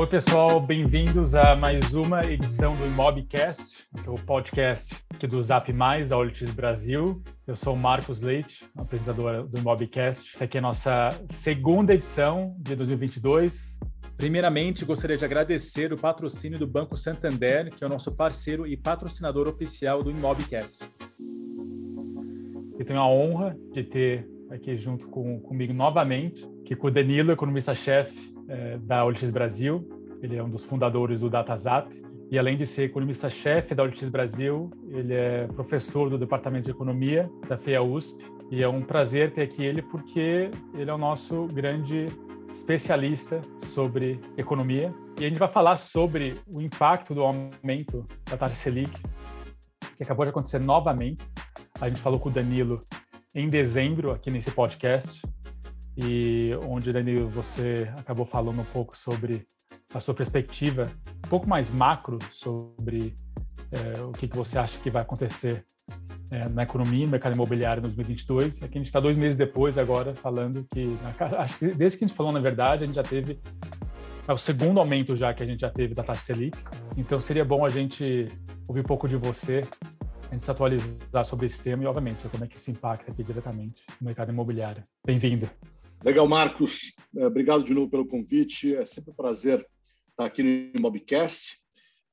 Oi, pessoal, bem-vindos a mais uma edição do Imobcast, o podcast aqui do Zap Mais, da OLX Brasil. Eu sou o Marcos Leite, apresentador do Imobcast. Essa aqui é a nossa segunda edição de 2022. Primeiramente, gostaria de agradecer o patrocínio do Banco Santander, que é o nosso parceiro e patrocinador oficial do Imobcast. Eu tenho a honra de ter aqui junto com, comigo novamente, que com o Danilo, economista-chefe é, da OLX Brasil. Ele é um dos fundadores do DataZap. E além de ser economista-chefe da OLX Brasil, ele é professor do Departamento de Economia da FEA USP. E é um prazer ter aqui ele porque ele é o nosso grande especialista sobre economia. E a gente vai falar sobre o impacto do aumento da taxa Selic, que acabou de acontecer novamente. A gente falou com o Danilo em dezembro aqui nesse podcast e onde, Danilo, você acabou falando um pouco sobre a sua perspectiva, um pouco mais macro sobre é, o que, que você acha que vai acontecer é, na economia, no mercado imobiliário em 2022. Aqui a gente está dois meses depois agora falando que, acho que desde que a gente falou, na verdade, a gente já teve é o segundo aumento já que a gente já teve da taxa Selic. Então seria bom a gente ouvir um pouco de você a gente se atualizar sobre esse tema e, obviamente, como é que isso impacta aqui diretamente no mercado imobiliário. Bem-vindo. Legal, Marcos. É, obrigado de novo pelo convite. É sempre um prazer estar aqui no Mobcast.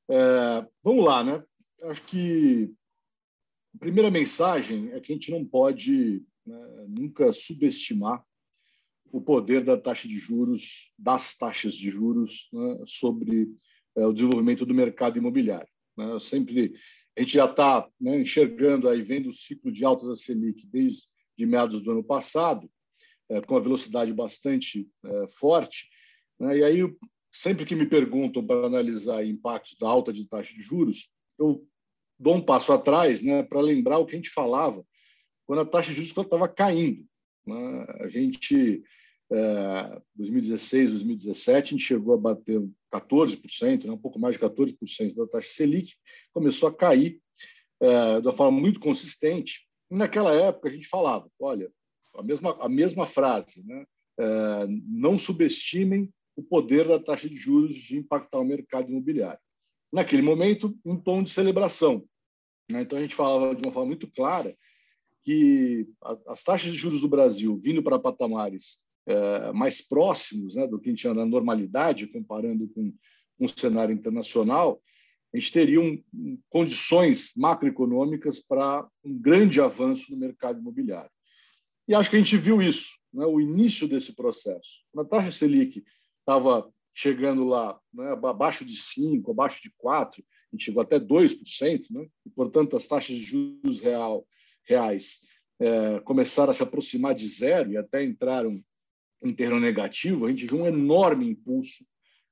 É, vamos lá, né? Acho que a primeira mensagem é que a gente não pode né, nunca subestimar o poder da taxa de juros, das taxas de juros, né, sobre é, o desenvolvimento do mercado imobiliário. Né? Sempre a gente já está né, enxergando aí, vendo o ciclo de altas da Selic desde de meados do ano passado, é, com uma velocidade bastante é, forte. Né, e aí, sempre que me perguntam para analisar impactos da alta de taxa de juros, eu dou um passo atrás né, para lembrar o que a gente falava quando a taxa de juros estava caindo. Né? A gente, é, 2016, 2017, a gente chegou a bater 14%, né, um pouco mais de 14% da taxa Selic, começou a cair é, de uma forma muito consistente. E naquela época a gente falava, olha, a mesma, a mesma frase, né? É, não subestimem o poder da taxa de juros de impactar o mercado imobiliário. Naquele momento, um tom de celebração. Né? Então a gente falava de uma forma muito clara que as taxas de juros do Brasil vindo para patamares é, mais próximos né, do que a gente tinha na normalidade, comparando com, com o cenário internacional, a gente teria um, condições macroeconômicas para um grande avanço no mercado imobiliário. E acho que a gente viu isso, né, o início desse processo. Quando a taxa Selic estava chegando lá né, abaixo de 5%, abaixo de 4%, a gente chegou até 2%, né, e, portanto, as taxas de juros real, reais é, começaram a se aproximar de zero e até entraram em terreno negativo, a gente viu um enorme impulso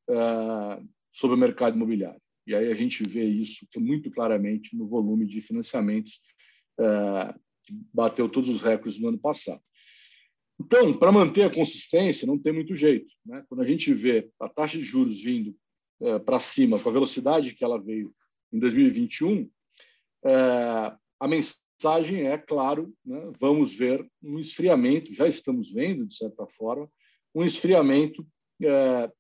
uh, sobre o mercado imobiliário. E aí a gente vê isso muito claramente no volume de financiamentos uh, que bateu todos os recordes no ano passado. Então, para manter a consistência, não tem muito jeito. Né? Quando a gente vê a taxa de juros vindo uh, para cima com a velocidade que ela veio em 2021, a mensagem mensagem é, claro, né, vamos ver um esfriamento, já estamos vendo, de certa forma, um esfriamento é,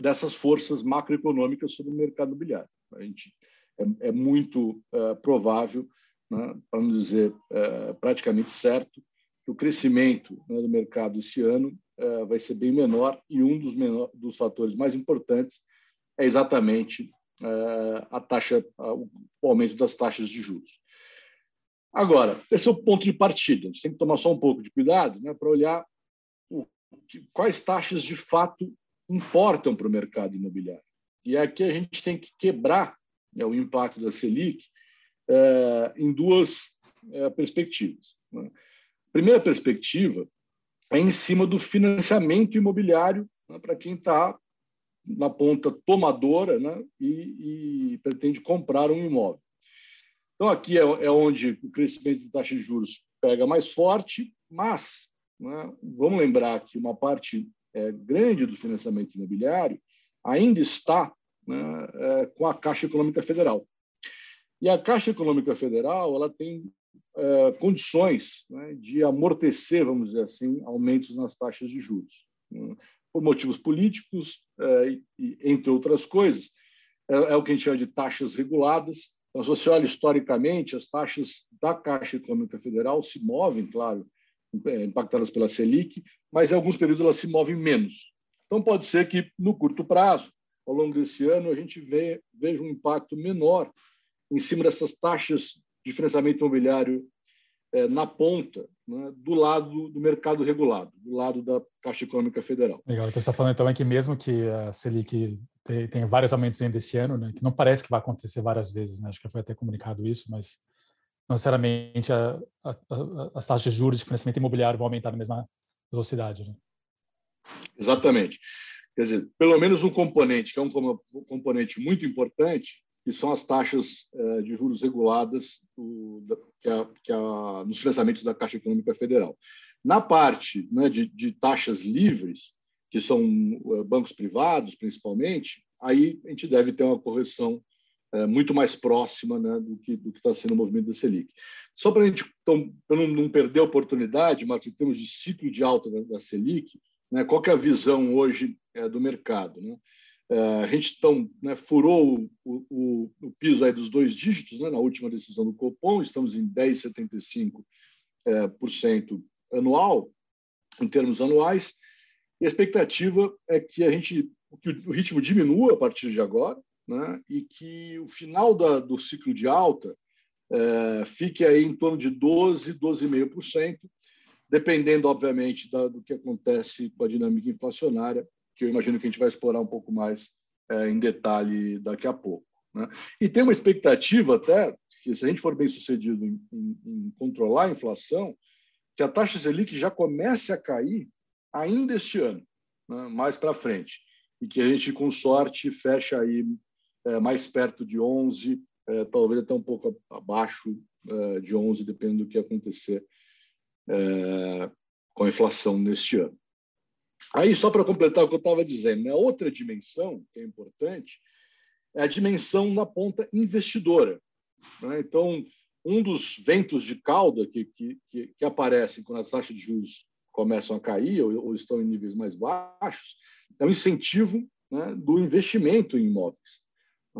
dessas forças macroeconômicas sobre o mercado imobiliário. A gente, é, é muito é, provável, né, para não dizer é, praticamente certo, que o crescimento né, do mercado esse ano é, vai ser bem menor e um dos, menor, dos fatores mais importantes é exatamente é, a taxa, o aumento das taxas de juros. Agora, esse é o ponto de partida. A gente tem que tomar só um pouco de cuidado né, para olhar o, quais taxas de fato importam para o mercado imobiliário. E aqui a gente tem que quebrar né, o impacto da Selic em duas é, perspectivas. Né? Primeira perspectiva é em cima do financiamento imobiliário né, para quem está na ponta tomadora né, e, e pretende comprar um imóvel. Então, aqui é, é onde o crescimento de taxa de juros pega mais forte, mas né, vamos lembrar que uma parte é, grande do financiamento imobiliário ainda está né, é, com a Caixa Econômica Federal. E a Caixa Econômica Federal ela tem é, condições né, de amortecer, vamos dizer assim, aumentos nas taxas de juros. Né. por motivos políticos, é, e, entre outras coisas. É, é, o que a gente chama de taxas reguladas. Então, se você olha historicamente, as taxas da Caixa Econômica Federal se movem, claro, é, impactadas pela Selic, mas em alguns períodos elas se movem menos. Então, pode ser que, no curto prazo, ao longo desse ano, a gente veja um impacto menor em cima dessas taxas de financiamento imobiliário é, na ponta, né, do lado do mercado regulado, do lado da Caixa Econômica Federal. Legal. Então, você está falando também que mesmo que a Selic tenha vários aumentos ainda esse ano, né, que não parece que vai acontecer várias vezes, né, acho que foi até comunicado isso, mas não necessariamente a, a, a, as taxas de juros de financiamento imobiliário vão aumentar na mesma velocidade. Né? Exatamente. Quer dizer, pelo menos um componente, que é um componente muito importante, que são as taxas eh, de juros reguladas do, que a, que a, nos financiamentos da Caixa Econômica Federal. Na parte né, de, de, taxas livres, que são eh, bancos privados, principalmente, aí a gente deve ter uma correção eh, muito mais próxima né, do que do que está sendo o movimento da Selic. Só para a gente então, não, não, perder a oportunidade, Marcos, em termos de ciclo de alta da, da Selic, né, qual é a visão hoje é, do mercado? Né? É, a gente então, né, furou o, o, o, piso aí dos dois dígitos né, na última decisão do Copom, estamos em 10,75% é, por cento anual, em termos anuais, e a expectativa é que a gente que o ritmo diminua a partir de agora, né, e que o final da, do ciclo de alta é, fique aí em torno de 12, 12,5%, dependendo, obviamente, da, do que acontece com a dinâmica inflacionária que eu imagino que a gente vai explorar um pouco mais é, em detalhe daqui a pouco. Né? E tem uma expectativa até, que se a gente for bem sucedido em, em, em controlar a inflação, que a taxa Selic já comece a cair ainda este ano, né? mais para frente, e que a gente, com sorte, fecha aí é, mais perto de 11, é, talvez até um pouco abaixo é, de 11, dependendo do que acontecer é, com a inflação neste ano. Aí, só para completar o que eu estava dizendo, né? outra dimensão que é importante é a dimensão na ponta investidora. Né? Então, um dos ventos de cauda que, que, que, aparecem quando as taxas de juros começam a cair ou, ou estão em níveis mais baixos é o incentivo né, do investimento em imóveis,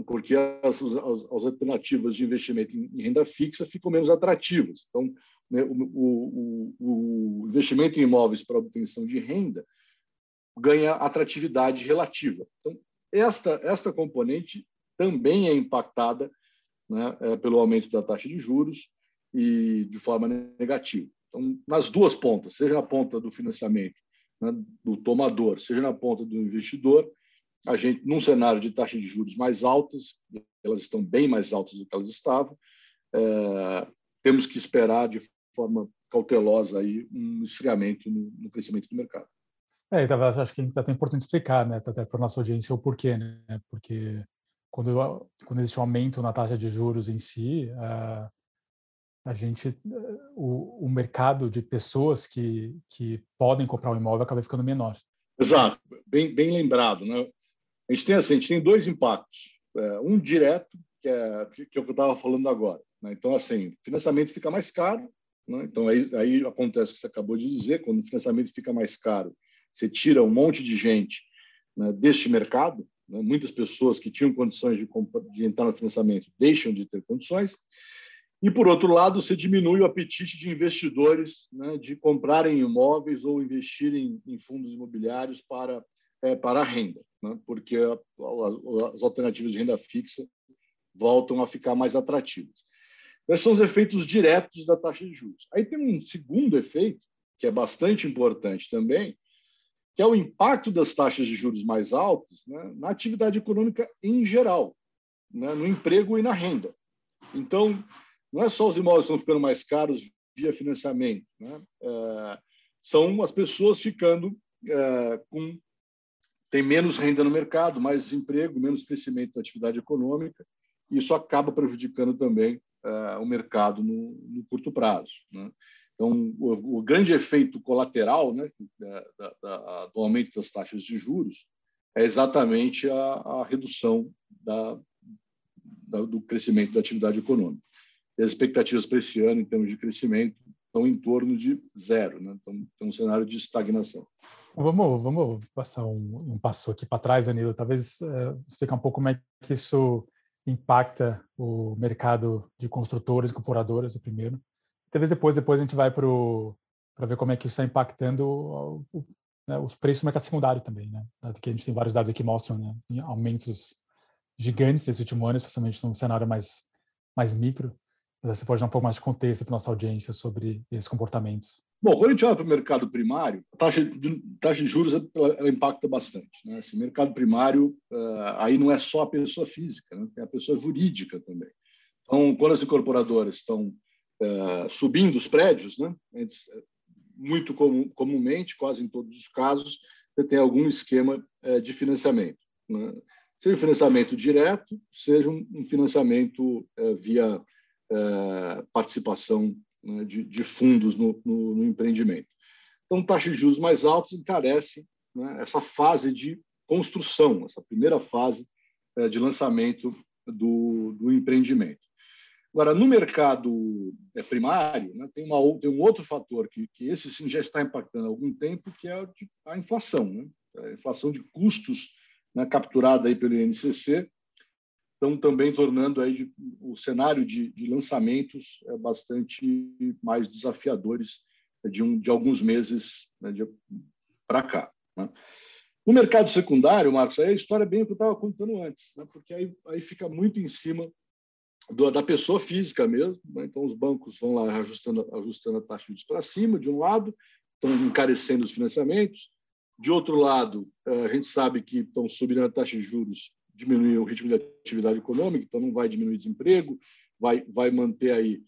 porque as, as, as, alternativas de investimento em, renda fixa ficam menos atrativas. Então, né, o, o, o investimento em imóveis para obtenção de renda ganha atratividade relativa. Então, esta, esta componente também é impactada né, é, pelo aumento da taxa de juros e de forma negativa. Então, nas duas pontas, seja na ponta do financiamento né, do tomador, seja na ponta do investidor, a gente, num cenário de taxa de juros mais altas, elas estão bem mais altas do que elas estavam, é, temos que esperar de forma cautelosa aí um esfriamento no, no crescimento do mercado. É, então, acho que é até importante explicar, né, até para nossa audiência, o porquê, né? Porque quando, quando existe um aumento na taxa de juros em si, a, a gente, o, o mercado de pessoas que, que podem comprar um imóvel acaba ficando menor. Exato, bem, bem lembrado, né? A gente tem assim, gente tem dois impactos, é, um direto que é que é eu estava falando agora, né? Então assim, financiamento fica mais caro, né? então aí, aí acontece o que você acabou de dizer, quando o financiamento fica mais caro, você tira um monte de gente né, deste mercado, né, muitas pessoas que tinham condições de, de entrar no financiamento deixam de ter condições, e, por outro lado, você diminui o apetite de investidores né, de comprarem imóveis ou investirem em fundos imobiliários para, é, para a renda, né, porque a, a, as alternativas de renda fixa voltam a ficar mais atrativas. Esses são os efeitos diretos da taxa de juros. Aí tem um segundo efeito, que é bastante importante também, que é o impacto das taxas de juros mais altas né, na atividade econômica em geral, né, no emprego e na renda. Então, não é só os imóveis estão ficando mais caros via financiamento, né? é, são as pessoas ficando é, com tem menos renda no mercado, mais desemprego, menos crescimento da atividade econômica, e isso acaba prejudicando também é, o mercado no, no curto prazo. Né? Então, o, o grande efeito colateral né, da, da, do aumento das taxas de juros é exatamente a, a redução da, do crescimento da atividade econômica. E as expectativas para esse ano, em termos de crescimento, estão em torno de zero, né? Então, tem um cenário de estagnação. Vamos, vamos passar um, um passo aqui para trás, Danilo. Talvez é, explicar um pouco como é que isso impacta o mercado de construtores e comparadoras, primeiro. Talvez depois, depois a gente vai para ver como é que isso está impactando o, né, os preços do mercado secundário também, né? Que a gente tem vários dados aqui que mostram né, aumentos gigantes nesse último ano, especialmente num cenário mais, mais micro. Mas você pode dar um pouco mais de contexto para nossa audiência sobre esses comportamentos. Bom, quando a gente olha para o mercado primário, a taxa de, taxa de juros ela, ela impacta bastante. Né? Esse mercado primário, uh, aí não é só a pessoa física, né? tem a pessoa jurídica também. Então, quando as incorporadoras estão uh, subindo os prédios, né? muito comum, comumente, quase em todos os casos, você tem algum esquema uh, de financiamento. Né? Seja um financiamento direto, seja um financiamento via participação né, de, de, fundos no, no, no, empreendimento. Então, taxas de juros mais altas encarecem né, essa fase de construção, essa primeira fase de lançamento do, do, empreendimento. Agora, no mercado é, primário, né, tem, uma, tem um outro fator que, que esse sim já está impactando há algum tempo, que é a inflação. Né? A inflação de custos né, capturada aí pelo INCC, estão também tornando aí o cenário de, de lançamentos é, bastante mais desafiadores de, um, de alguns meses né, para cá. Né? No mercado secundário, Marcos, aí a história é bem o que eu estava contando antes, né? porque aí, aí fica muito em cima do, da pessoa física mesmo. Né? Então, os bancos vão lá ajustando, ajustando a taxa de juros para cima, de um lado, estão encarecendo os financiamentos. De outro lado, eh, a gente sabe que estão subindo a taxa de juros diminuir o ritmo de atividade econômica, então não vai diminuir desemprego, vai, vai manter aí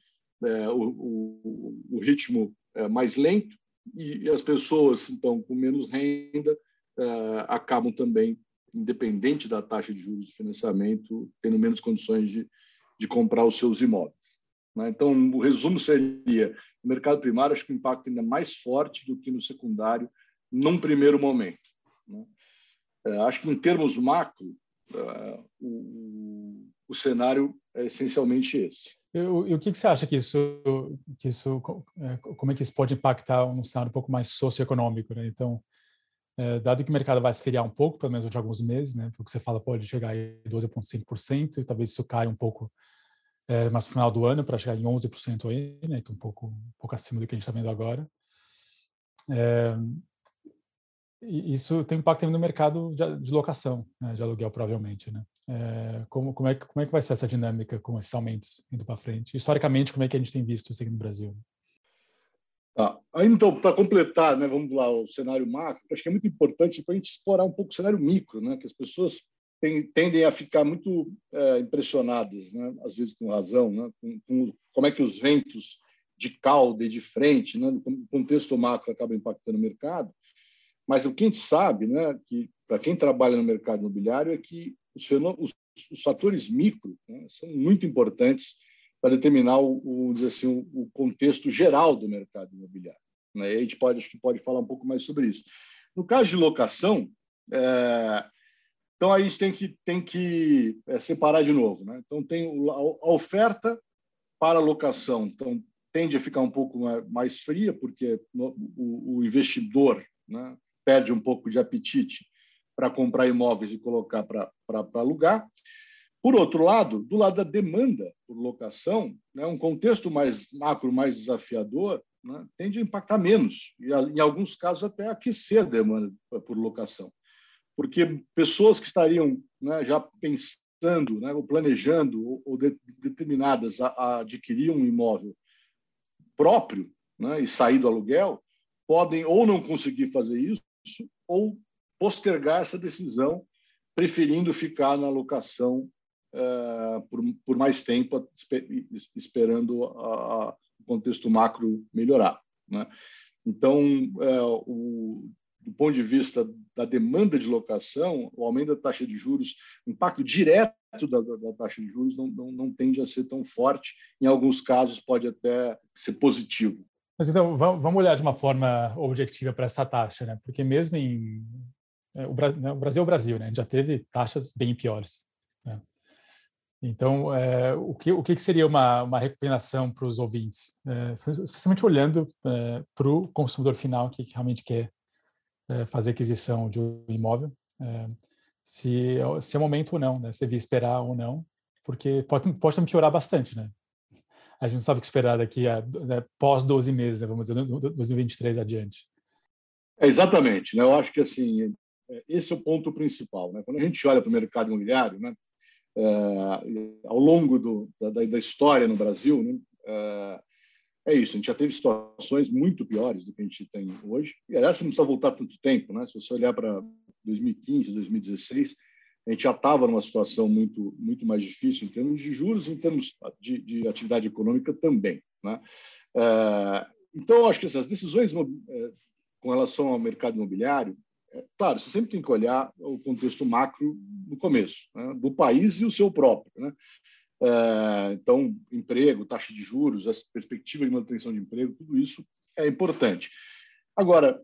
é, o, o, o, ritmo é, mais lento e, e, as pessoas, então, com menos renda, é, acabam também, independente da taxa de juros de financiamento, tendo menos condições de, de comprar os seus imóveis. Né? Então, o resumo seria, no mercado primário, acho que o impacto ainda é mais forte do que no secundário, num primeiro momento. Né? É, acho que, em termos macro, Uh, o, o, cenário é essencialmente esse. E, o que, você acha que isso, que isso, é, como é que isso pode impactar um cenário um pouco mais socioeconômico? Né? Então, é, dado que o mercado vai esfriar um pouco, pelo menos de alguns meses, né? o que você fala pode chegar a 12,5%, e talvez isso caia um pouco é, mais no final do ano para chegar em 11% aí, né? que é um pouco, um pouco acima do que a gente está vendo agora. É, isso tem impacto também no mercado de, de locação, né, de aluguel, provavelmente. Né? É, como, como, é que, como é que vai ser essa dinâmica com esses aumentos indo para frente? Historicamente, como é que a gente tem visto isso aqui no Brasil? Aí, então, para completar, né, vamos lá, o cenário macro, acho que é muito importante para a gente explorar um pouco o cenário micro, né, que as pessoas tendem a ficar muito é, impressionadas, né, às vezes com razão, né, com, com, como é que os ventos de cauda e de frente, né, no contexto macro, acabam impactando o mercado. Mas o que a gente sabe, né, que para quem trabalha no mercado imobiliário, é que os, os, os fatores micro né, são muito importantes para determinar o, o, dizer assim, o, o, contexto geral do mercado imobiliário. Né? E a gente pode, acho que pode falar um pouco mais sobre isso. No caso de locação, é, então a gente tem que, tem que é, separar de novo. Né? Então, tem a, oferta para locação, então tende a ficar um pouco mais fria, porque o, o investidor né, perde um pouco de apetite para comprar imóveis e colocar para alugar. Por outro lado, do lado da demanda por locação, né, um contexto mais macro, mais desafiador, né, tende a impactar menos, e em alguns casos até aquecer a demanda por locação. Porque pessoas que estariam né, já pensando, né, ou planejando, ou, ou de, determinadas a, a, adquirir um imóvel próprio né, e sair do aluguel, podem ou não conseguir fazer isso, ou postergar essa decisão, preferindo ficar na locação uh, por, por, mais tempo, esperando a, a, o contexto macro melhorar. Né? Então, uh, o, do ponto de vista da demanda de locação, o aumento da taxa de juros, o impacto direto da, da, taxa de juros não, não, não tende a ser tão forte. Em alguns casos, pode até ser positivo. Mas então, vamos olhar de uma forma objetiva para essa taxa, né? Porque mesmo em é, o, Brasil, né, o Brasil é o Brasil, né? Já teve taxas bem piores. Né? Então, é, o, que, o que seria uma, uma recomendação para os ouvintes? É, especialmente olhando é, para o consumidor final que realmente quer é, fazer aquisição de um imóvel, é, se, se é o momento ou não, né? se devia esperar ou não, porque pode, pode piorar bastante, né? A gente não sabe o que esperar daqui a né, pós 12 meses, né? vamos dizer, 2023 adiante. É, exatamente, né? Eu acho que assim esse é o ponto principal, né? Quando a gente olha para o mercado imobiliário, né? É, ao longo do, da, da, história no Brasil, né? é, é, isso. A gente já teve situações muito piores do que a gente tem hoje. E aliás, não precisa voltar tanto tempo, né? Se você olhar para 2015, 2016, a gente já estava numa situação muito muito mais difícil em termos de juros, em termos de, de atividade econômica também, né? É, então, acho que essas decisões é, com relação ao mercado imobiliário é, claro, você sempre tem que olhar o contexto macro no começo, né, do país e o seu próprio. Né? É, então, emprego, taxa de juros, a perspectiva de manutenção de emprego, tudo isso é importante. Agora,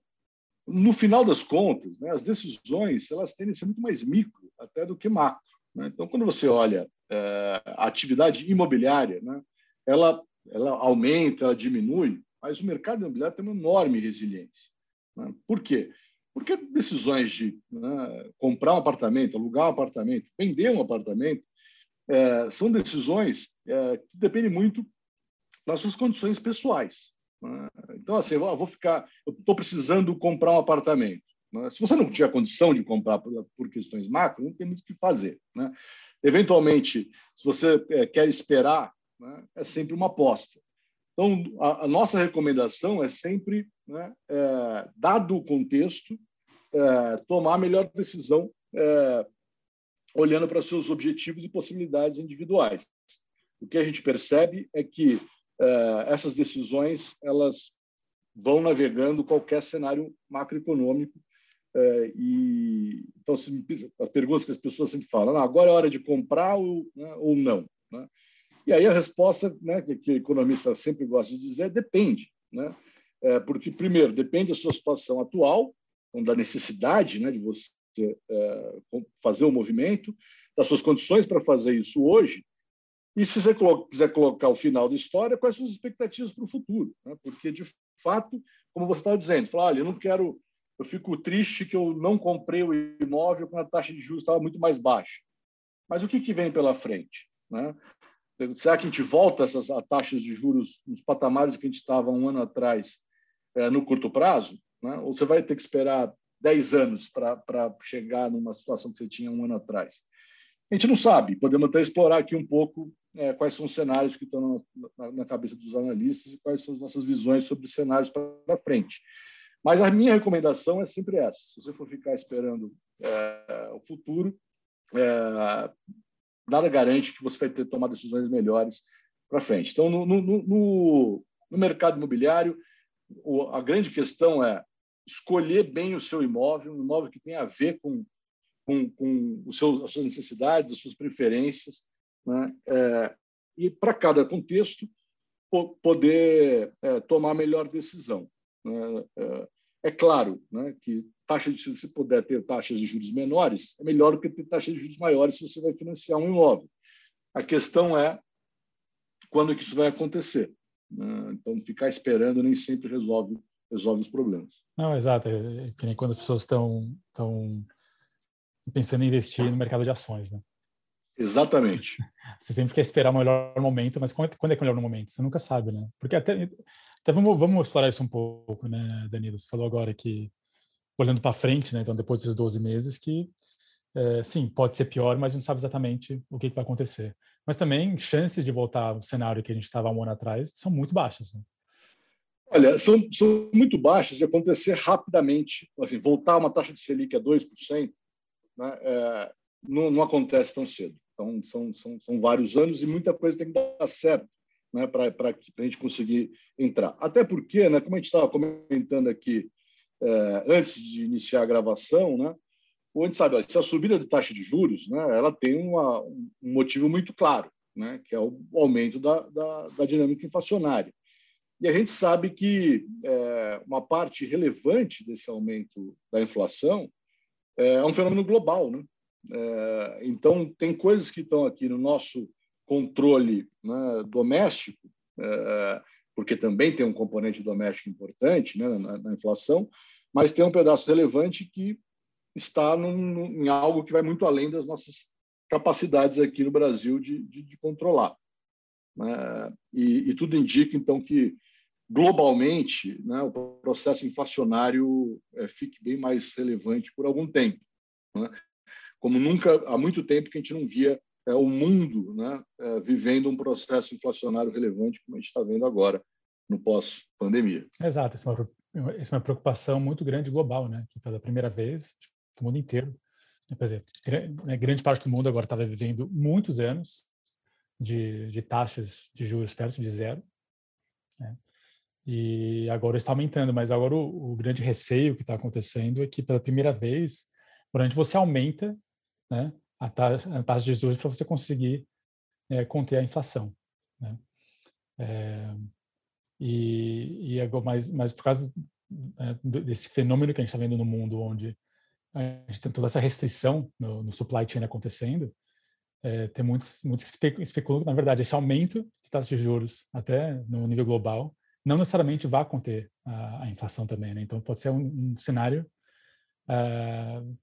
no final das contas, né, as decisões elas tendem a ser muito mais micro até do que macro. Né? Então, quando você olha é, a atividade imobiliária, né, ela, ela aumenta, ela diminui, mas o mercado imobiliário tem uma enorme resiliência. Né? Por quê? Porque decisões de né, comprar um apartamento, alugar um apartamento, vender um apartamento, é, são decisões é, que dependem muito das suas condições pessoais. Né? Então, assim, eu vou ficar, eu estou precisando comprar um apartamento. Né? Se você não tiver condição de comprar por, por, questões macro, não tem muito o que fazer. Né? Eventualmente, se você é, quer esperar, né, é sempre uma aposta. Então, a, a nossa recomendação é sempre, né, é, dado o contexto, é, tomar a melhor decisão é, olhando para seus objetivos e possibilidades individuais. O que a gente percebe é que é, essas decisões elas vão navegando qualquer cenário macroeconômico é, e então as perguntas que as pessoas sempre falam, agora é hora de comprar ou, né, ou não, né? E aí a resposta, né, que, que o economista sempre gosta de dizer, é depende, né? É, porque primeiro depende da sua situação atual, então, da necessidade, né, de você fazer o movimento, das suas condições para fazer isso hoje, e se você quiser colocar o final da história, quais são as expectativas para o futuro? Né? Porque, de fato, como você estava dizendo, falar, olha, eu não quero, eu fico triste que eu não comprei o imóvel quando a taxa de juros estava muito mais baixa. Mas o que, que vem pela frente? Né? Será que a gente volta essas a taxas de juros nos patamares que a gente estava um ano atrás é, no curto prazo? Né? Ou você vai ter que esperar 10 anos para chegar numa situação que você tinha um ano atrás? A gente não sabe. Podemos até explorar aqui um pouco é, quais são os cenários que estão na, na, cabeça dos analistas e quais são as nossas visões sobre cenários para frente. Mas a minha recomendação é sempre essa: se você for ficar esperando é, o futuro, é, nada garante que você vai ter tomar decisões melhores para frente. Então, no, no, no, no mercado imobiliário, a grande questão é escolher bem o seu imóvel, um imóvel que tenha a ver com, com, com os seus, as suas necessidades, as suas preferências, né? É, e para cada contexto poder é, tomar a melhor decisão. Né? É, é, claro né, que taxa de, se puder ter taxas de juros menores, é melhor do que ter taxas de juros maiores se você vai financiar um imóvel. A questão é quando que isso vai acontecer. Né? Então, ficar esperando nem sempre resolve resolve os problemas. Não, exato. É, é que nem quando as pessoas estão estão pensando em investir no mercado de ações, né? Exatamente. Você sempre quer esperar o melhor momento, mas quando é, que é o melhor momento? Você nunca sabe, né? Porque até, até vamos, vamos explorar isso um pouco, né, Danilo? Você falou agora que, olhando para frente, né, então depois desses 12 meses, que é, sim, pode ser pior, mas não sabe exatamente o que, que vai acontecer. Mas também chances de voltar ao cenário que a gente estava um ano atrás são muito baixas, né? Olha, são, são muito baixas de acontecer rapidamente. Assim, voltar uma taxa de Selic a 2%, né, é, não, não, acontece tão cedo. Então, são, são, são vários anos e muita coisa tem que dar certo né, para a gente conseguir entrar. Até porque, né, como a gente estava comentando aqui é, antes de iniciar a gravação, né, a gente sabe, a subida de taxa de juros, né, ela tem uma, um motivo muito claro, né, que é o aumento da, da, da dinâmica inflacionária. E a gente sabe que é, uma parte relevante desse aumento da inflação é um fenômeno global, né? É, então, tem coisas que estão aqui no nosso controle né, doméstico, é, porque também tem um componente doméstico importante né, na, na, inflação, mas tem um pedaço relevante que está num, em algo que vai muito além das nossas capacidades aqui no Brasil de, de, de controlar. Né? E, e, tudo indica, então, que globalmente né, o processo inflacionário é, fique bem mais relevante por algum tempo. Né? Como nunca, há muito tempo que a gente não via é, o mundo né, é, vivendo um processo inflacionário relevante, como a gente está vendo agora, no pós-pandemia. Exato, essa é, é uma preocupação muito grande global, né, que pela primeira vez, o mundo inteiro, quer dizer, né, grande parte do mundo agora estava vivendo muitos anos de, de taxas de juros perto de zero, né? E agora está aumentando, mas agora o, o grande receio que está acontecendo é que pela primeira vez, durante você aumenta né, a, taxa, a taxa de juros para você conseguir é, conter a inflação. Né? É, e, e agora, mas, mas por causa é, desse fenômeno que a gente está vendo no mundo, onde a gente tem toda essa restrição no, no supply chain acontecendo, é, tem muitos, muitos especulam que, na verdade, esse aumento de taxas de juros, até no nível global, não necessariamente vai conter a, a inflação também. Né? Então, pode ser um, um cenário uh,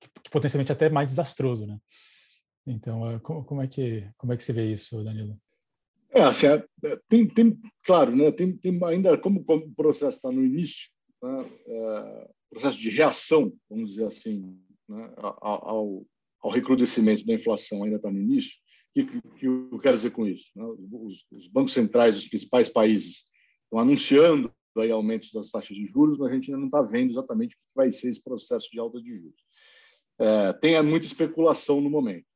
que, potencialmente até mais desastroso. Né? Então, uh, como, como, é que, como é que você vê isso, Danilo? É, assim, é, é, tem, tem, claro, né, tem, tem ainda, como, como o processo está no início, né, é, processo de reação, vamos dizer assim, né, ao, ao recrudescimento da inflação ainda está no início, o que, que, eu quero dizer com isso? Né? Os, os, bancos centrais dos principais países estão anunciando aí aumentos das taxas de juros, mas a gente ainda não está vendo exatamente o que vai ser esse processo de alta de juros. É, tem muita especulação no momento.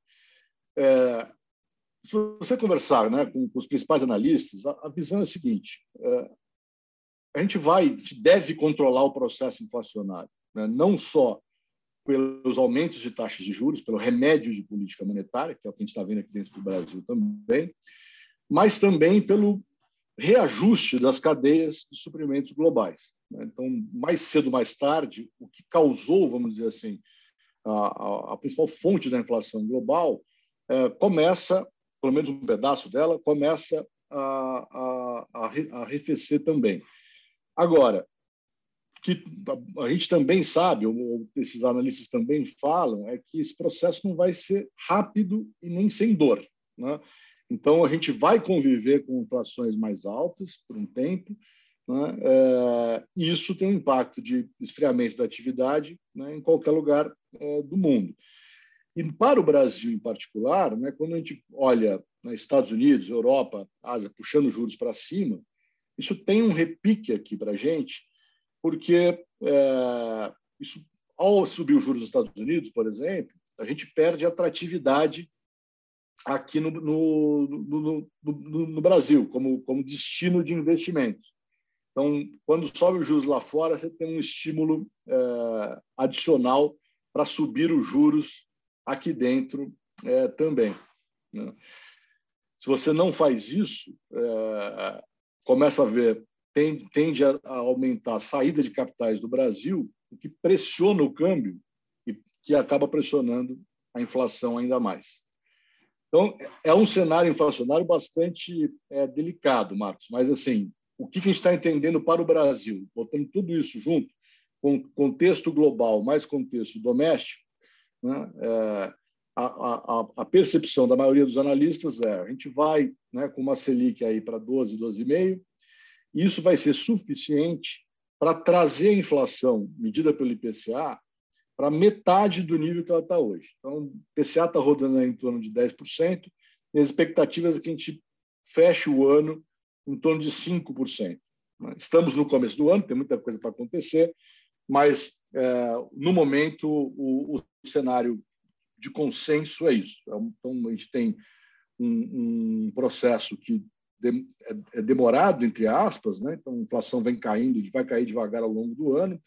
É, se você conversar né, com, com, os principais analistas, a, a visão é a seguinte: é, a gente vai, deve controlar o processo inflacionário, né, não só pelos aumentos de taxas de juros, pelo remédio de política monetária, que é o que a gente está vendo aqui dentro do Brasil também, mas também pelo reajuste das cadeias de suprimentos globais. Né. Então, mais cedo, mais tarde, o que causou, vamos dizer assim, a, a principal fonte da inflação global é, começa, pelo menos um pedaço dela, começa a, a, a arrefecer também. Agora, que a gente também sabe, ou esses analistas também falam, é que esse processo não vai ser rápido e nem sem dor. Né? Então, a gente vai conviver com inflações mais altas por um tempo, né? é, isso tem um impacto de esfriamento da atividade né, em qualquer lugar é, do mundo. E para o Brasil, em particular, né, quando a gente olha né, Estados Unidos, Europa, Ásia, puxando juros para cima, isso tem um repique aqui para a gente, porque é, isso, ao subir os juros dos Estados Unidos, por exemplo, a gente perde atratividade aqui no, no, no, no, Brasil, como, como destino de investimentos. Então, quando sobe os juros lá fora, você tem um estímulo é, adicional para subir os juros aqui dentro é, também. Né? Se você não faz isso, é, começa a ver tende, tende a, aumentar a saída de capitais do Brasil, o que pressiona o câmbio e que acaba pressionando a inflação ainda mais. Então, é um cenário inflacionário bastante é, delicado, Marcos, mas assim, o que a gente está entendendo para o Brasil, botando tudo isso junto, com contexto global mais contexto doméstico, né, é, a, a, a, percepção da maioria dos analistas é a gente vai né, com uma Selic aí para 12, 12,5, isso vai ser suficiente para trazer a inflação medida pelo IPCA para metade do nível que ela está hoje. Então, o IPCA está rodando em torno de 10%, e as expectativas é que a gente feche o ano em torno de 5%. Né? Estamos no começo do ano, tem muita coisa para acontecer, mas é, no momento o, o, cenário de consenso é isso. Então, a gente tem um, um processo que é, é demorado, entre aspas, né? então a inflação vem caindo, vai cair devagar ao longo do ano,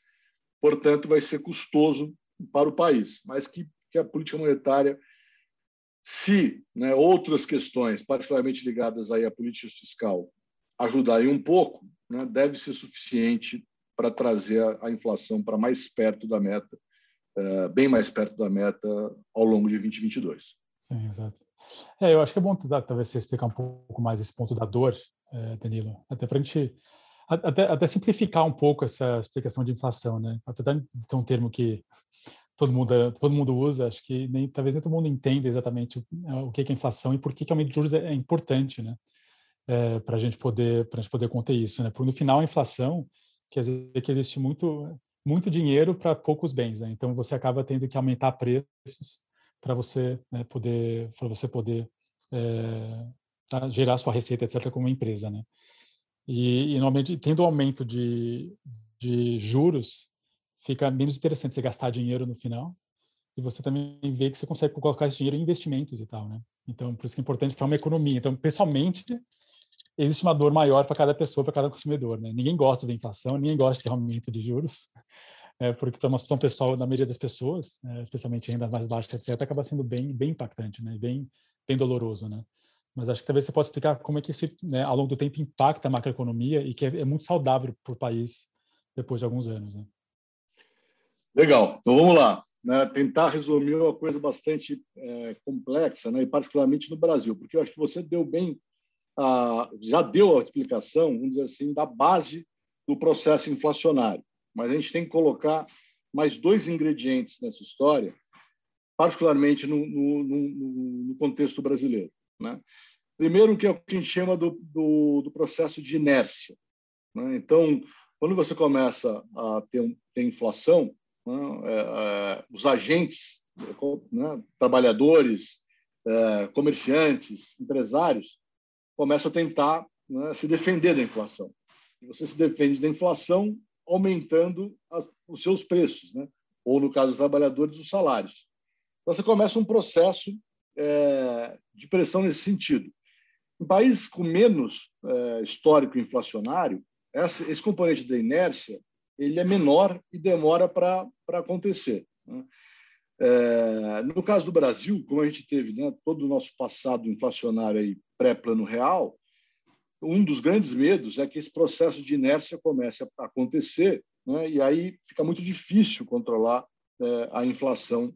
portanto, vai ser custoso para o país, mas que, que a política monetária, se né, outras questões, particularmente ligadas aí à política fiscal, ajudarem um pouco, né, deve ser suficiente para trazer a, a inflação para mais perto da meta é, bem mais perto da meta ao longo de 2022. Sim, exato. É, eu acho que é bom talvez você explicar um pouco mais esse ponto da dor, é, Danilo, até para a gente até, até, simplificar um pouco essa explicação de inflação, né? Apesar de ser um termo que todo mundo todo mundo usa, acho que nem talvez nem todo mundo entenda exatamente o, que é inflação e por que, que aumento de juros é, é importante, né? É, para a gente poder para gente poder conter isso, né? Porque no final a inflação quer dizer que existe muito muito dinheiro para poucos bens, né? Então você acaba tendo que aumentar preços para você né, poder para você poder é, gerar sua receita etc como empresa, né? E, e normalmente tendo aumento de, de juros fica menos interessante você gastar dinheiro no final e você também vê que você consegue colocar esse dinheiro em investimentos e tal, né? Então, por isso que é importante para uma economia. Então, pessoalmente, existe uma dor maior para cada pessoa, para cada consumidor. Né? Ninguém gosta da inflação, ninguém gosta de aumento de juros, é, porque para uma situação pessoal, na maioria das pessoas, é, especialmente renda mais baixa, etc., acaba sendo bem, bem impactante, né? bem, bem doloroso. Né? Mas acho que talvez você possa explicar como é que isso, né, ao longo do tempo, impacta a macroeconomia e que é, é muito saudável para o país depois de alguns anos. Né? Legal, então vamos lá. Né, tentar resumir uma coisa bastante é, complexa, né, e particularmente no Brasil, porque eu acho que você deu bem já deu a explicação, vamos dizer assim, da base do processo inflacionário. Mas a gente tem que colocar mais dois ingredientes nessa história, particularmente no, no, no, no contexto brasileiro. Né? Primeiro, que é o que a gente chama do, do, do processo de inércia. Né? Então, quando você começa a ter, ter inflação, os agentes, né? trabalhadores, é, comerciantes, empresários, começa a tentar né, se defender da inflação. Você se defende da inflação aumentando os seus preços, né? ou, no caso dos trabalhadores, os salários. Então, você começa um processo é, de pressão nesse sentido. Em países com menos é, histórico inflacionário, esse componente da inércia ele é menor e demora para acontecer. Né? É, no caso do Brasil, como a gente teve né, todo o nosso passado inflacionário pré-plano real, um dos grandes medos é que esse processo de inércia comece a acontecer né, e aí fica muito difícil controlar é, a inflação,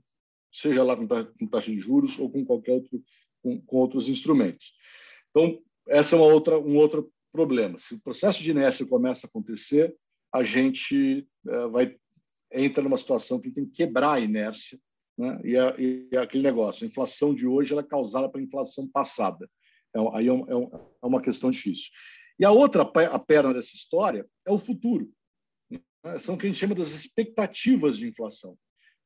seja lá com, taxa de juros ou com qualquer outro, com, com outros instrumentos. Então, essa é uma outra, um outro problema. Se o processo de inércia começa a acontecer, a gente é, vai entra numa situação que tem que quebrar a inércia né? e, a, e aquele negócio, a inflação de hoje ela é causada pela inflação passada. É, aí é, um, é, um, é, uma questão difícil. E a outra a perna dessa história é o futuro. Né? São o que a gente chama das expectativas de inflação.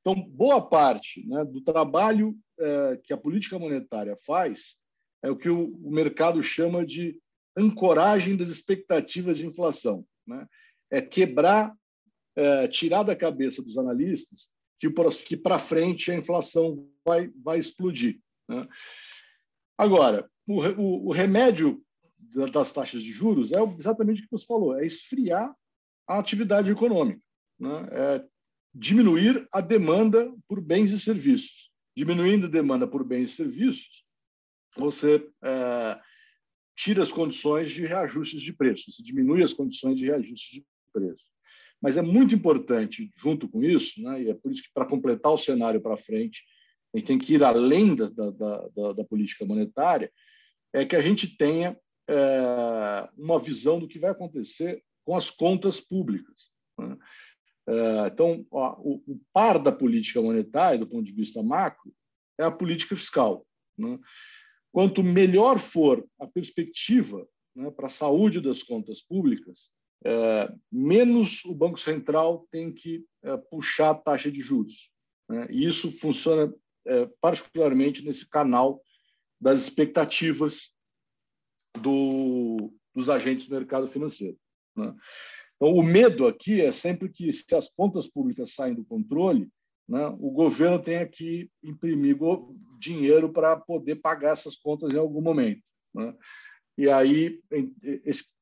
Então, boa parte né, do trabalho é, que a política monetária faz é o que o, o mercado chama de ancoragem das expectativas de inflação. Né? É quebrar, é, tirar da cabeça dos analistas que para frente a inflação vai, vai explodir. Né? Agora, o, o, o, remédio das taxas de juros é exatamente o que você falou, é esfriar a atividade econômica, né? é diminuir a demanda por bens e serviços. Diminuindo a demanda por bens e serviços, você é, tira as condições de reajustes de preços, diminui as condições de reajustes de preço. Mas é muito importante, junto com isso, né, e é por isso que, para completar o cenário para frente, a gente tem que ir além da, da, da, da política monetária, é que a gente tenha é, uma visão do que vai acontecer com as contas públicas. Né? É, então, ó, o, o, par da política monetária, do ponto de vista macro, é a política fiscal. Né? Quanto melhor for a perspectiva né, para a saúde das contas públicas, menos o Banco Central tem que é, puxar a taxa de juros. Né? E isso funciona é, particularmente nesse canal das expectativas do, dos agentes do mercado financeiro. Né? Então, o medo aqui é sempre que, se as contas públicas saem do controle, né, o governo tenha que imprimir dinheiro para poder pagar essas contas em algum momento. Né? E aí, esse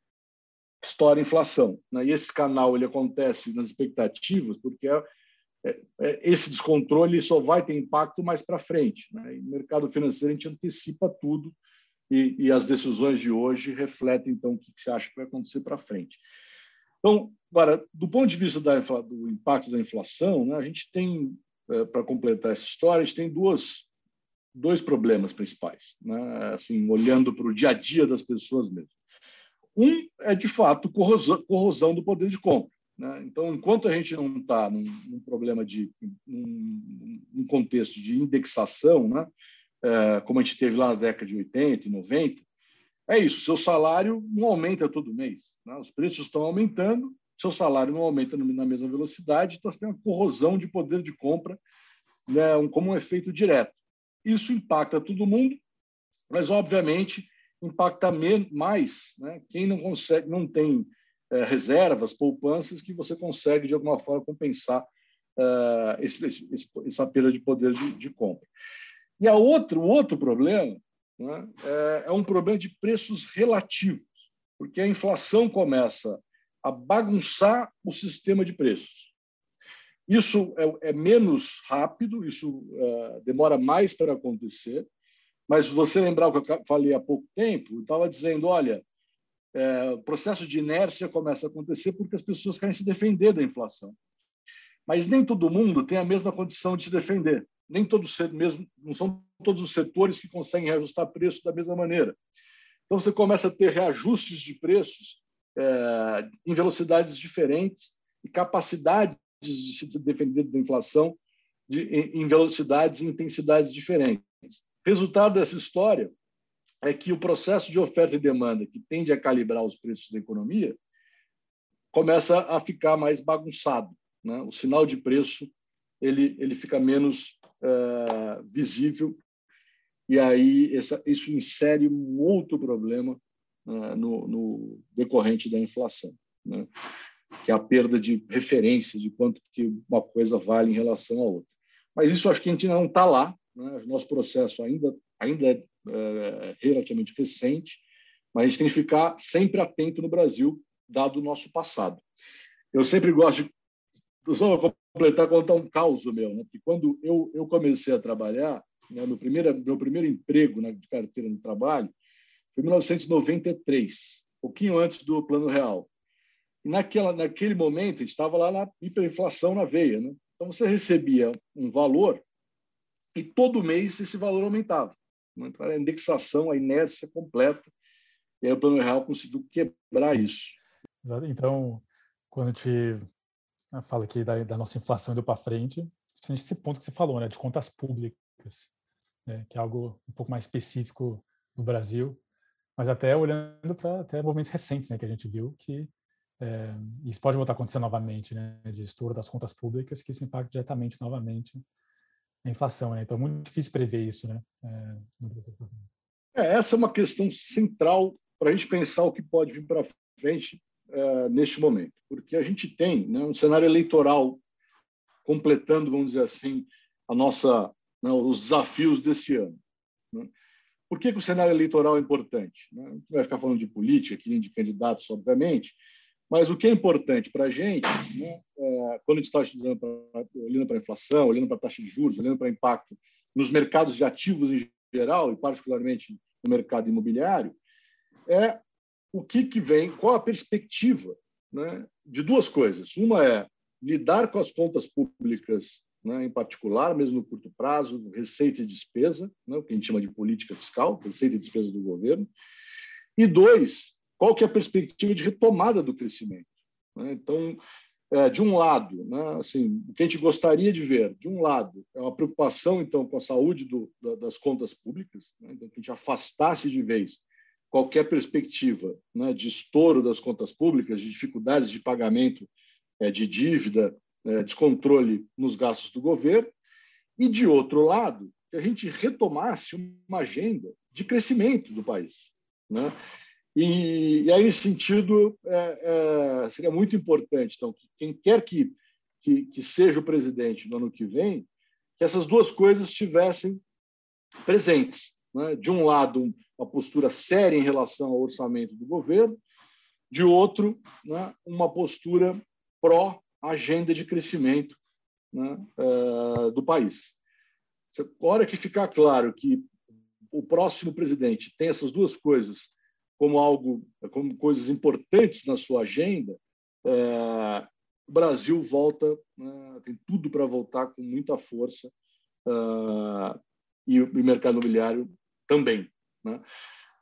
estoura a inflação. Né? E esse canal ele acontece nas expectativas, porque é, é, é, esse descontrole só vai ter impacto mais para frente. Né? E no mercado financeiro a gente antecipa tudo e, e, as decisões de hoje refletem então o que, que você acha que vai acontecer para frente. Então, agora, do ponto de vista da, do impacto da inflação, né, a gente tem é, para completar essa história, a gente tem duas, dois problemas principais, né? assim, olhando para o dia a dia das pessoas mesmo. Um é, de fato, corrosão, corrosão do poder de compra. Né? Então, enquanto a gente não está num, num, problema de num, num, contexto de indexação, né? É, como a gente teve lá na década de 80 e 90, é isso, seu salário não aumenta todo mês. Né? Os preços estão aumentando, seu salário não aumenta na mesma velocidade, então você tem uma corrosão de poder de compra né, como um efeito direto. Isso impacta todo mundo, mas, obviamente, impacta mais né, quem não consegue, não tem é, reservas, poupanças, que você consegue, de alguma forma, compensar é, esse, esse, essa perda de poder de, de compra. E a outro, o outro problema né, é, é um problema de preços relativos, porque a inflação começa a bagunçar o sistema de preços. Isso é, é menos rápido, isso é, demora mais para acontecer, mas você lembrar o que eu falei há pouco tempo, estava dizendo, olha, é, o processo de inércia começa a acontecer porque as pessoas querem se defender da inflação. Mas nem todo mundo tem a mesma condição de se defender. Nem todos mesmo, não são todos os setores que conseguem reajustar preço da mesma maneira. Então você começa a ter reajustes de preços é, em velocidades diferentes e capacidades de se defender da inflação de, em velocidades e intensidades diferentes. Resultado dessa história é que o processo de oferta e demanda, que tende a calibrar os preços da economia, começa a ficar mais bagunçado. Né? O sinal de preço ele, ele fica menos uh, visível e aí essa, isso insere um outro problema uh, no, no, decorrente da inflação, né? que é a perda de referência de quanto que uma coisa vale em relação à outra. Mas isso acho que a gente não está lá. Né? Nosso processo ainda ainda é é, relativamente recente, mas a gente tem que ficar sempre atento no Brasil, dado o nosso passado. Eu sempre gosto de só completar, contar um caos meu, né? que quando eu, eu comecei a trabalhar, né, no primeiro, meu primeiro emprego né, de carteira no trabalho, foi em 1993, pouquinho antes do Plano Real. E naquela, naquele momento, a gente estava lá na hiperinflação na veia. Né? Então, você recebia um valor e todo mês esse valor aumentava a indexação, a inércia completa. E aí o Plano Real conseguiu quebrar isso. Então, quando a gente ah, fala aqui da, da nossa inflação indo para frente, esse ponto que você falou, né, de contas públicas, né, que é algo um pouco mais específico no Brasil, mas até olhando para até movimentos recentes, né, que a gente viu que é, isso pode voltar a acontecer novamente, né, de estouro das contas públicas, que isso impacta diretamente novamente a inflação, né? Então é muito difícil prever isso, né? É, essa é uma questão central para a gente pensar o que pode vir para frente é, neste momento, porque a gente tem né, um cenário eleitoral completando, vamos dizer assim, a nossa, né, os desafios desse ano. Né? Por que, que, o cenário eleitoral é importante? Né? A gente vai ficar falando de política, aqui, de candidatos, obviamente, mas o que é importante para a gente, né, é, quando a gente está estudando pra, olhando para a inflação, olhando para a taxa de juros, olhando para o impacto nos mercados de ativos em geral, e particularmente no mercado imobiliário, é o que, que vem, qual a perspectiva né, de duas coisas. Uma é lidar com as contas públicas, né, em particular, mesmo no curto prazo, receita e despesa, né, o que a gente chama de política fiscal, receita e despesa do governo. E dois, qual que é a perspectiva de retomada do crescimento. Né? Então, é, de um lado, né, assim, o que a gente gostaria de ver, de um lado, é uma preocupação então com a saúde do, da, das contas públicas, né, então que a gente afastasse de vez qualquer perspectiva né, de estouro das contas públicas, de dificuldades de pagamento é, de dívida, é, descontrole nos gastos do governo, e de outro lado, que a gente retomasse uma agenda de crescimento do país. Né? E, e aí, nesse sentido, é, é, seria muito importante, então, que quem quer que, que, que, seja o presidente no ano que vem, que essas duas coisas estivessem presentes. Né? De um lado, uma postura séria em relação ao orçamento do governo, de outro, né, uma postura pró-agenda de crescimento né, é, do país. A hora que ficar claro que o próximo presidente tem essas duas coisas como algo, como coisas importantes na sua agenda, é, o Brasil volta, né, tem tudo para voltar com muita força uh, e o mercado imobiliário também. Né?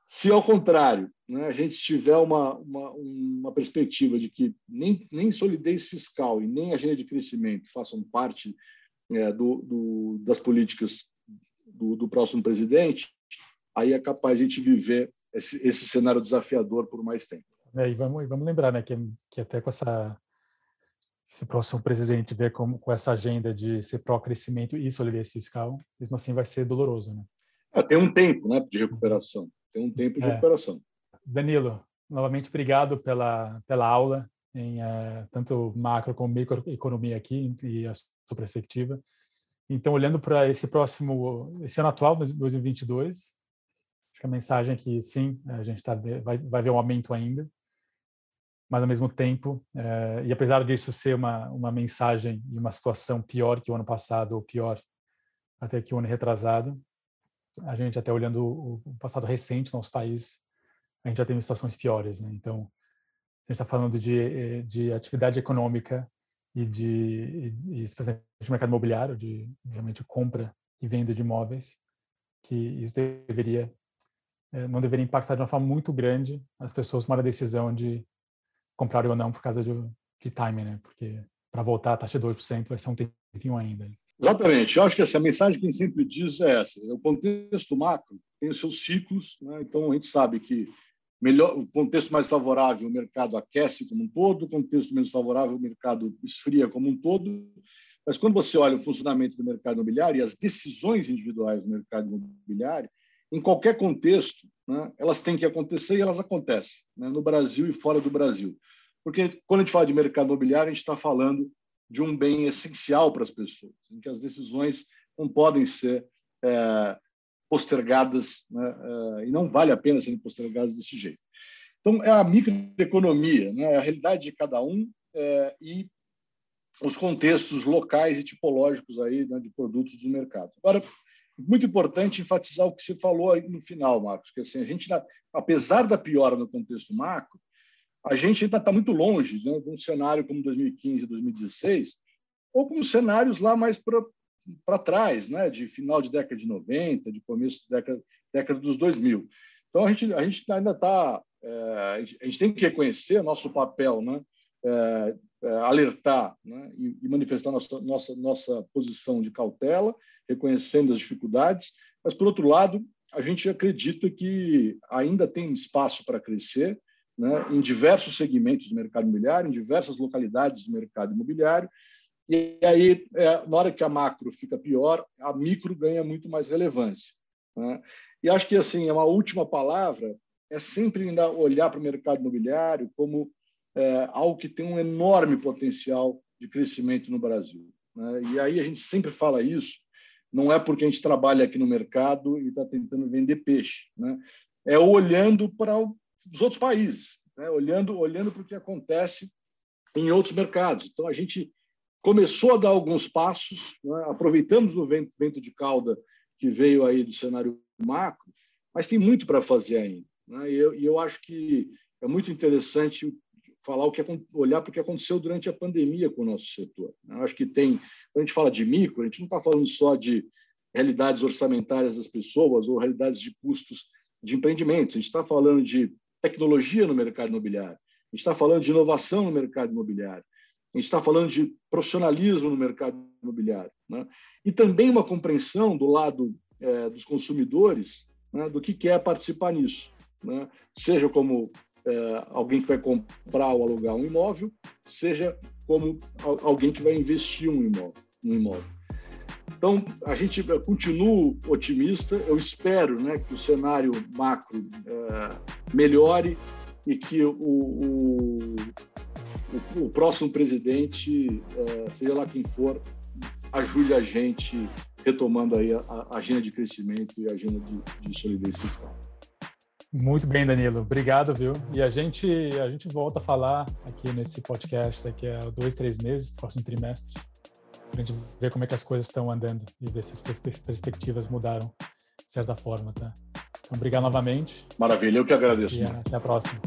Se, ao contrário, né, a gente tiver uma, uma, uma, perspectiva de que nem, nem solidez fiscal e nem agenda de crescimento façam parte é, do, do, das políticas do, do, próximo presidente, aí é capaz de a gente viver esse, esse cenário desafiador por mais tempo. É, e vamos, vamos lembrar né, que, que até com essa esse próximo presidente vier com, com essa agenda de ser pró-crescimento e solidez fiscal, mesmo assim vai ser doloroso, né? É, tem um tempo né, de recuperação. Tem um tempo de é. recuperação. Danilo, novamente obrigado pela, pela aula em é, tanto macro como microeconomia aqui e a sua perspectiva. Então, olhando para esse próximo, esse ano atual, 2022, acho que a mensagem é que sim, a gente tá, vai, vai ver um aumento ainda, mas ao mesmo tempo, é, e apesar disso ser uma, uma mensagem e uma situação pior que o ano passado, ou pior até que o ano retrasado, a gente até olhando o passado recente no nosso país, a gente já teve situações piores, né? Então, a gente está falando de, eh, de atividade econômica e de, e, especialmente de mercado imobiliário, de realmente compra e venda de imóveis, que isso deveria não deveria impactar de uma forma muito grande as pessoas tomarem a decisão de comprar ou não por causa de, de timing, né? Porque para voltar a taxa de 2% vai ser um tempinho ainda. Exatamente. Eu acho que essa a mensagem que a gente sempre diz é essa. O contexto macro tem os seus ciclos, né? então a gente sabe que melhor, o contexto mais favorável, o mercado aquece como um todo, o contexto menos favorável, o mercado esfria como um todo. Mas quando você olha o funcionamento do mercado imobiliário e as decisões individuais do mercado imobiliário, em qualquer contexto, né, elas têm que acontecer e elas acontecem, né, no Brasil e fora do Brasil. Porque quando a gente fala de mercado imobiliário, a gente está falando de um bem essencial para as pessoas, em que as decisões não podem ser é, postergadas né, é, e não vale a pena serem postergadas desse jeito. Então, é a microeconomia, né, é a realidade de cada um é, e os contextos locais e tipológicos aí né, de produtos do mercado. Agora, muito importante enfatizar o que você falou aí no final, Marcos, que assim, a gente, apesar da piora no contexto macro, a gente ainda está muito longe né, de um cenário como 2015, 2016, ou como cenários lá mais para trás, né, de final de década de 90, de começo da década, década dos 2000. Então, a gente, a gente ainda está. É, a gente tem que reconhecer nosso papel, né, é, é, alertar né, e, e, manifestar nossa, nossa, nossa posição de cautela, reconhecendo as dificuldades, mas, por outro lado, a gente acredita que ainda tem espaço para crescer né, em diversos segmentos do mercado imobiliário, em diversas localidades do mercado imobiliário. E aí, é, na hora que a macro fica pior, a micro ganha muito mais relevância. Né? E acho que assim, uma última palavra é sempre olhar para o mercado imobiliário como é, algo que tem um enorme potencial de crescimento no Brasil. Né? E aí a gente sempre fala isso, não é porque a gente trabalha aqui no mercado e está tentando vender peixe, né? é olhando para dos outros países, né? olhando, olhando para o que acontece em outros mercados. Então, a gente começou a dar alguns passos, né? aproveitamos o vento, vento de cauda que veio aí do cenário macro, mas tem muito para fazer ainda. Né? E, eu, e eu acho que é muito interessante falar o que olhar para o que aconteceu durante a pandemia com o nosso setor. Né? Eu acho que tem, quando a gente fala de micro, a gente não está falando só de realidades orçamentárias das pessoas ou realidades de custos de empreendimentos. A gente está falando de tecnologia no mercado imobiliário, a gente está falando de inovação no mercado imobiliário, a gente está falando de profissionalismo no mercado imobiliário. Né? E também uma compreensão do lado é, dos consumidores né, do que quer participar nisso. Né? Seja como é, alguém que vai comprar ou alugar um imóvel, seja como alguém que vai investir um imóvel. Um imóvel. Então, a gente continua otimista. Eu espero né, que o cenário macro é, melhore e que o, o, o, o próximo presidente, é, seja lá quem for, ajude a gente retomando aí a, a agenda de crescimento e a agenda de, de solidez fiscal. Muito bem, Danilo. Obrigado, viu? E a gente, a gente volta a falar aqui nesse podcast daqui a dois, três meses, próximo trimestre para a gente ver como é que as coisas estão andando e ver se as perspectivas mudaram de certa forma, tá? Então, obrigado novamente. Maravilha, eu que agradeço. E até a próxima.